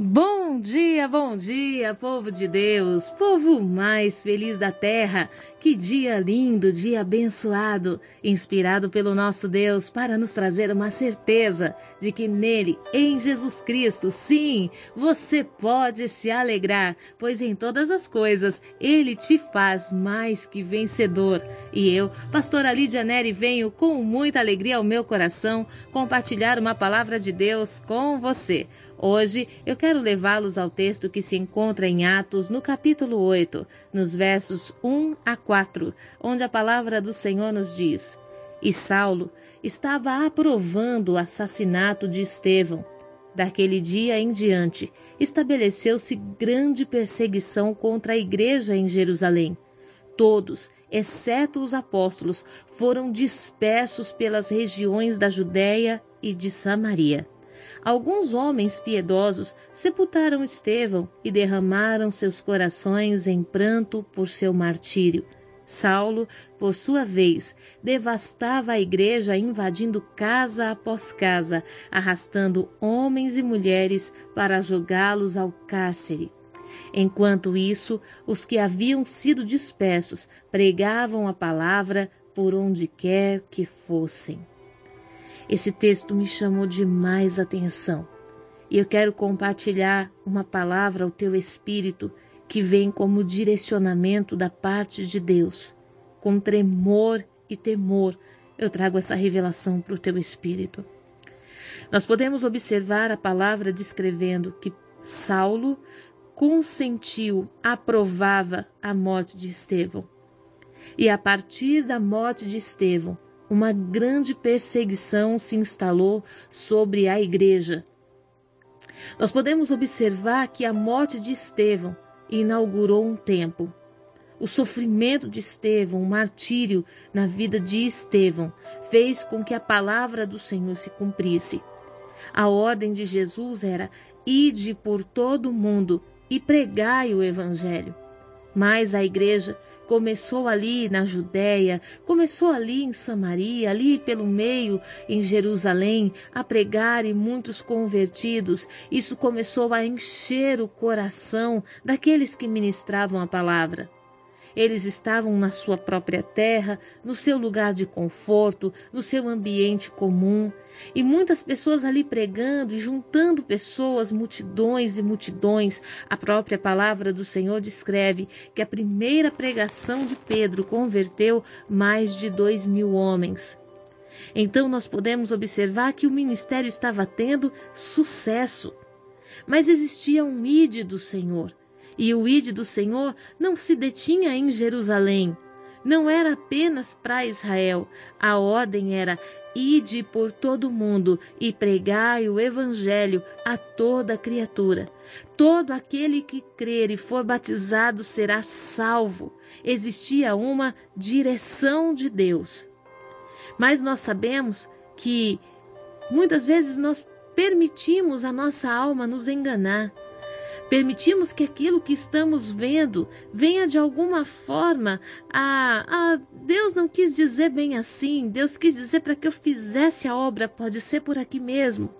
Bom dia, bom dia, povo de Deus, povo mais feliz da terra. Que dia lindo, dia abençoado, inspirado pelo nosso Deus para nos trazer uma certeza de que nele, em Jesus Cristo, sim, você pode se alegrar, pois em todas as coisas ele te faz mais que vencedor. E eu, pastora Lídia Neri, venho com muita alegria ao meu coração compartilhar uma palavra de Deus com você. Hoje eu quero levá-los ao texto que se encontra em Atos, no capítulo 8, nos versos 1 a 4, onde a palavra do Senhor nos diz: E Saulo estava aprovando o assassinato de Estevão. Daquele dia em diante, estabeleceu-se grande perseguição contra a igreja em Jerusalém. Todos, exceto os apóstolos, foram dispersos pelas regiões da Judéia e de Samaria. Alguns homens piedosos sepultaram Estevão e derramaram seus corações em pranto por seu martírio. Saulo, por sua vez, devastava a igreja, invadindo casa após casa, arrastando homens e mulheres para jogá-los ao cárcere. Enquanto isso, os que haviam sido dispersos pregavam a palavra por onde quer que fossem. Esse texto me chamou demais atenção e eu quero compartilhar uma palavra ao teu espírito que vem como direcionamento da parte de Deus. Com tremor e temor, eu trago essa revelação para o teu espírito. Nós podemos observar a palavra descrevendo que Saulo consentiu, aprovava a morte de Estevão. E a partir da morte de Estevão, uma grande perseguição se instalou sobre a igreja. Nós podemos observar que a morte de Estevão inaugurou um tempo. O sofrimento de Estevão, o martírio na vida de Estevão, fez com que a palavra do Senhor se cumprisse. A ordem de Jesus era: ide por todo o mundo e pregai o evangelho. Mas a igreja começou ali na Judéia, começou ali em Samaria, ali pelo meio em Jerusalém, a pregar e muitos convertidos. Isso começou a encher o coração daqueles que ministravam a palavra. Eles estavam na sua própria terra, no seu lugar de conforto, no seu ambiente comum, e muitas pessoas ali pregando e juntando pessoas, multidões e multidões. A própria palavra do Senhor descreve que a primeira pregação de Pedro converteu mais de dois mil homens. Então nós podemos observar que o ministério estava tendo sucesso. Mas existia um ide do Senhor. E o ide do Senhor não se detinha em Jerusalém. Não era apenas para Israel. A ordem era: ide por todo o mundo e pregai o evangelho a toda criatura. Todo aquele que crer e for batizado será salvo. Existia uma direção de Deus. Mas nós sabemos que muitas vezes nós permitimos a nossa alma nos enganar. Permitimos que aquilo que estamos vendo venha de alguma forma a, a Deus não quis dizer bem assim, Deus quis dizer para que eu fizesse a obra, pode ser por aqui mesmo.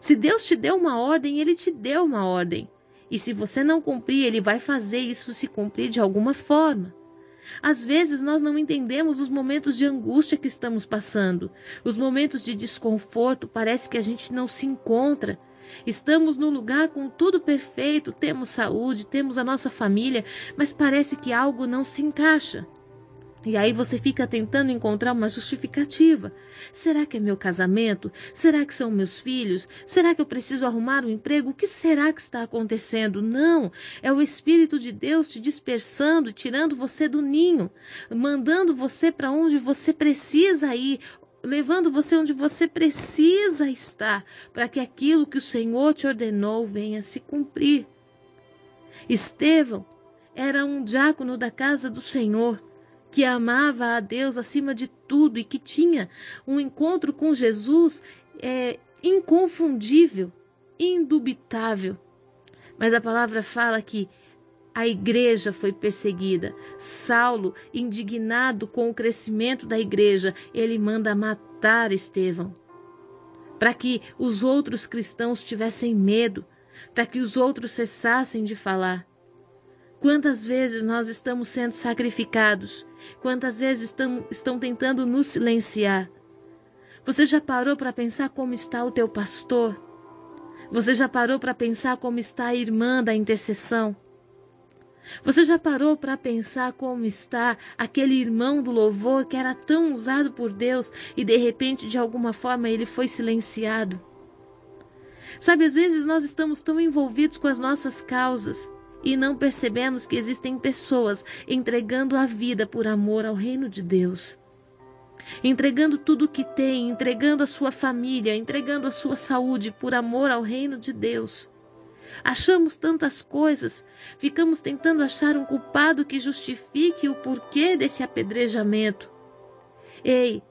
Se Deus te deu uma ordem, ele te deu uma ordem. E se você não cumprir, ele vai fazer isso se cumprir de alguma forma. Às vezes nós não entendemos os momentos de angústia que estamos passando, os momentos de desconforto, parece que a gente não se encontra. Estamos no lugar com tudo perfeito, temos saúde, temos a nossa família, mas parece que algo não se encaixa. E aí você fica tentando encontrar uma justificativa. Será que é meu casamento? Será que são meus filhos? Será que eu preciso arrumar um emprego? O que será que está acontecendo? Não, é o Espírito de Deus te dispersando, tirando você do ninho, mandando você para onde você precisa ir, levando você onde você precisa estar, para que aquilo que o Senhor te ordenou venha se cumprir. Estevão era um diácono da casa do Senhor, que amava a Deus acima de tudo e que tinha um encontro com Jesus é, inconfundível, indubitável. Mas a palavra fala que a igreja foi perseguida. Saulo, indignado com o crescimento da igreja, ele manda matar Estevão. Para que os outros cristãos tivessem medo, para que os outros cessassem de falar. Quantas vezes nós estamos sendo sacrificados? Quantas vezes estão, estão tentando nos silenciar? Você já parou para pensar como está o teu pastor? Você já parou para pensar como está a irmã da intercessão? Você já parou para pensar como está aquele irmão do louvor que era tão usado por Deus e de repente, de alguma forma, ele foi silenciado? Sabe, às vezes nós estamos tão envolvidos com as nossas causas e não percebemos que existem pessoas entregando a vida por amor ao reino de Deus. Entregando tudo o que tem, entregando a sua família, entregando a sua saúde por amor ao reino de Deus. Achamos tantas coisas, ficamos tentando achar um culpado que justifique o porquê desse apedrejamento. Ei,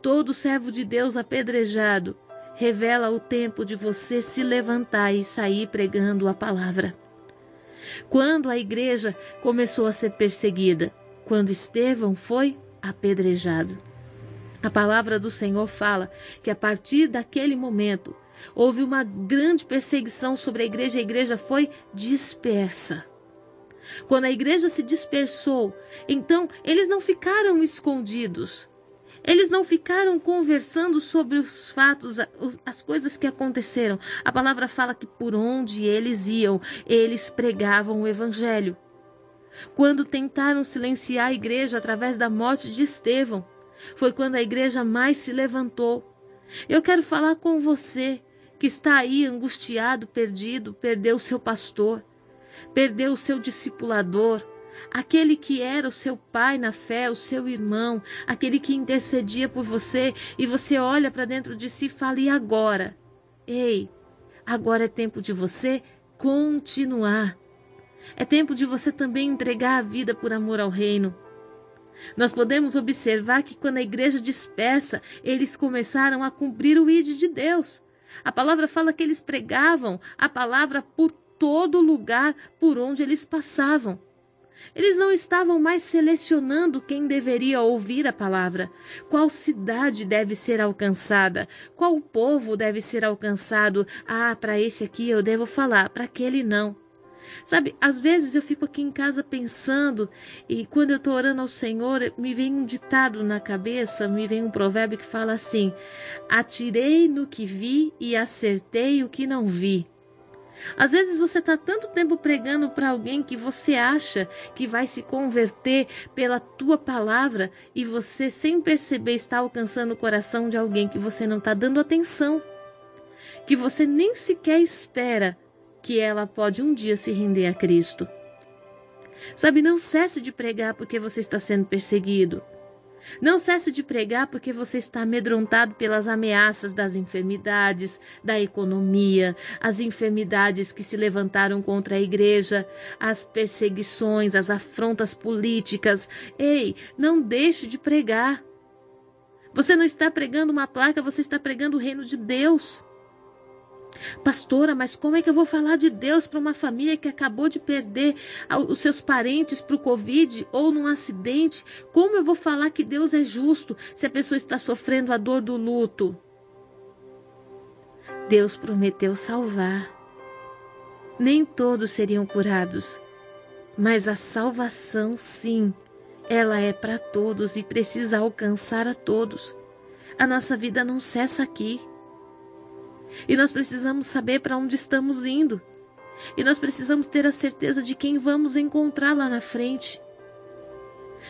todo servo de Deus apedrejado revela o tempo de você se levantar e sair pregando a palavra. Quando a igreja começou a ser perseguida, quando Estevão foi apedrejado. A palavra do Senhor fala que a partir daquele momento houve uma grande perseguição sobre a igreja, a igreja foi dispersa. Quando a igreja se dispersou, então eles não ficaram escondidos. Eles não ficaram conversando sobre os fatos, as coisas que aconteceram. A palavra fala que por onde eles iam, eles pregavam o evangelho. Quando tentaram silenciar a igreja através da morte de Estevão, foi quando a igreja mais se levantou. Eu quero falar com você que está aí angustiado, perdido, perdeu o seu pastor, perdeu o seu discipulador, aquele que era o seu pai na fé, o seu irmão, aquele que intercedia por você, e você olha para dentro de si e fala: e agora? Ei, agora é tempo de você continuar. É tempo de você também entregar a vida por amor ao reino. Nós podemos observar que quando a igreja dispersa, eles começaram a cumprir o ide de Deus. A palavra fala que eles pregavam a palavra por todo lugar por onde eles passavam. Eles não estavam mais selecionando quem deveria ouvir a palavra, qual cidade deve ser alcançada, qual povo deve ser alcançado. Ah, para esse aqui eu devo falar, para aquele não. Sabe, às vezes eu fico aqui em casa pensando e quando eu estou orando ao Senhor, me vem um ditado na cabeça, me vem um provérbio que fala assim: Atirei no que vi e acertei o que não vi. Às vezes você está tanto tempo pregando para alguém que você acha que vai se converter pela tua palavra e você, sem perceber, está alcançando o coração de alguém que você não está dando atenção, que você nem sequer espera que ela pode um dia se render a Cristo. Sabe, não cesse de pregar porque você está sendo perseguido. Não cesse de pregar porque você está amedrontado pelas ameaças das enfermidades, da economia, as enfermidades que se levantaram contra a igreja, as perseguições, as afrontas políticas. Ei, não deixe de pregar. Você não está pregando uma placa, você está pregando o reino de Deus. Pastora, mas como é que eu vou falar de Deus para uma família que acabou de perder os seus parentes para o Covid ou num acidente? Como eu vou falar que Deus é justo se a pessoa está sofrendo a dor do luto? Deus prometeu salvar. Nem todos seriam curados, mas a salvação, sim, ela é para todos e precisa alcançar a todos. A nossa vida não cessa aqui. E nós precisamos saber para onde estamos indo. E nós precisamos ter a certeza de quem vamos encontrar lá na frente.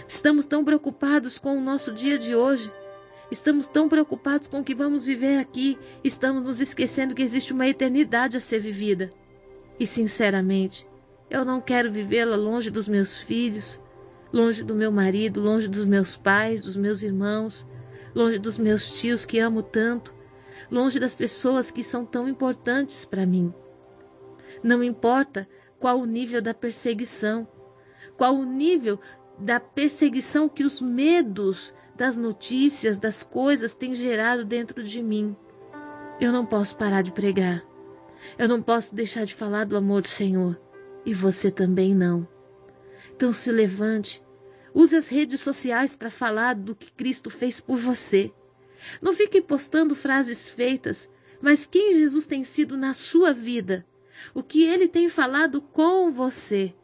Estamos tão preocupados com o nosso dia de hoje. Estamos tão preocupados com o que vamos viver aqui. Estamos nos esquecendo que existe uma eternidade a ser vivida. E, sinceramente, eu não quero vivê-la longe dos meus filhos, longe do meu marido, longe dos meus pais, dos meus irmãos, longe dos meus tios que amo tanto longe das pessoas que são tão importantes para mim. Não importa qual o nível da perseguição, qual o nível da perseguição que os medos das notícias, das coisas têm gerado dentro de mim. Eu não posso parar de pregar. Eu não posso deixar de falar do amor do Senhor. E você também não. Então se levante. Use as redes sociais para falar do que Cristo fez por você. Não fique postando frases feitas, mas quem Jesus tem sido na sua vida. o que ele tem falado com você.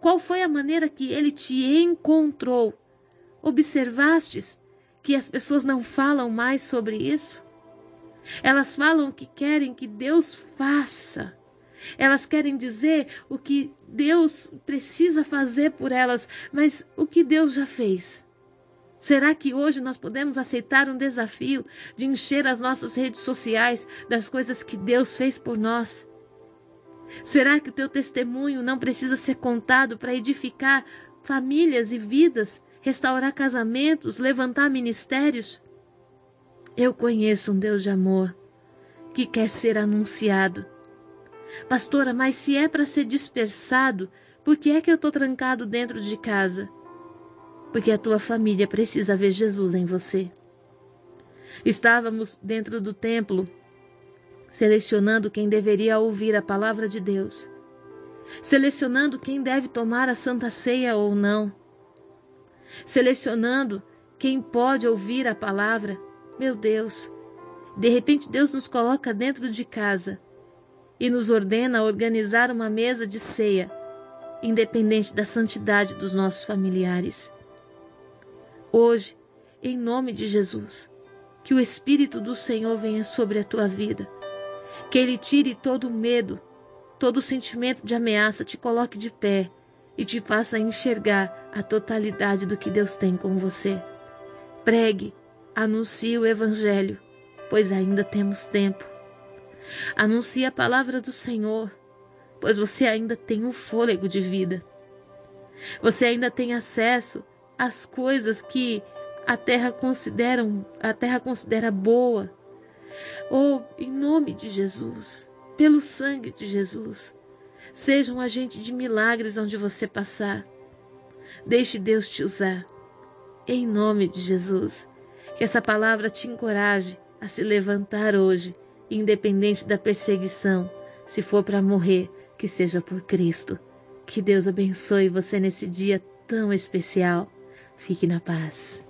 Qual foi a maneira que ele te encontrou? Observastes que as pessoas não falam mais sobre isso? Elas falam o que querem que Deus faça. Elas querem dizer o que Deus precisa fazer por elas, mas o que Deus já fez. Será que hoje nós podemos aceitar um desafio de encher as nossas redes sociais das coisas que Deus fez por nós? Será que o teu testemunho não precisa ser contado para edificar famílias e vidas restaurar casamentos, levantar ministérios. Eu conheço um Deus de amor que quer ser anunciado. Pastora, mas se é para ser dispersado, por que é que eu estou trancado dentro de casa? Porque a tua família precisa ver Jesus em você. Estávamos dentro do templo, selecionando quem deveria ouvir a palavra de Deus, selecionando quem deve tomar a santa ceia ou não selecionando quem pode ouvir a palavra. Meu Deus, de repente Deus nos coloca dentro de casa e nos ordena organizar uma mesa de ceia, independente da santidade dos nossos familiares. Hoje, em nome de Jesus, que o Espírito do Senhor venha sobre a tua vida, que Ele tire todo o medo, todo o sentimento de ameaça, te coloque de pé e te faça enxergar a totalidade do que Deus tem com você. Pregue, anuncie o Evangelho, pois ainda temos tempo. Anuncie a palavra do Senhor, pois você ainda tem um fôlego de vida. Você ainda tem acesso às coisas que a terra considera, a terra considera boa. Oh, em nome de Jesus, pelo sangue de Jesus, Seja um agente de milagres onde você passar. Deixe Deus te usar. Em nome de Jesus. Que essa palavra te encoraje a se levantar hoje, independente da perseguição. Se for para morrer, que seja por Cristo. Que Deus abençoe você nesse dia tão especial. Fique na paz.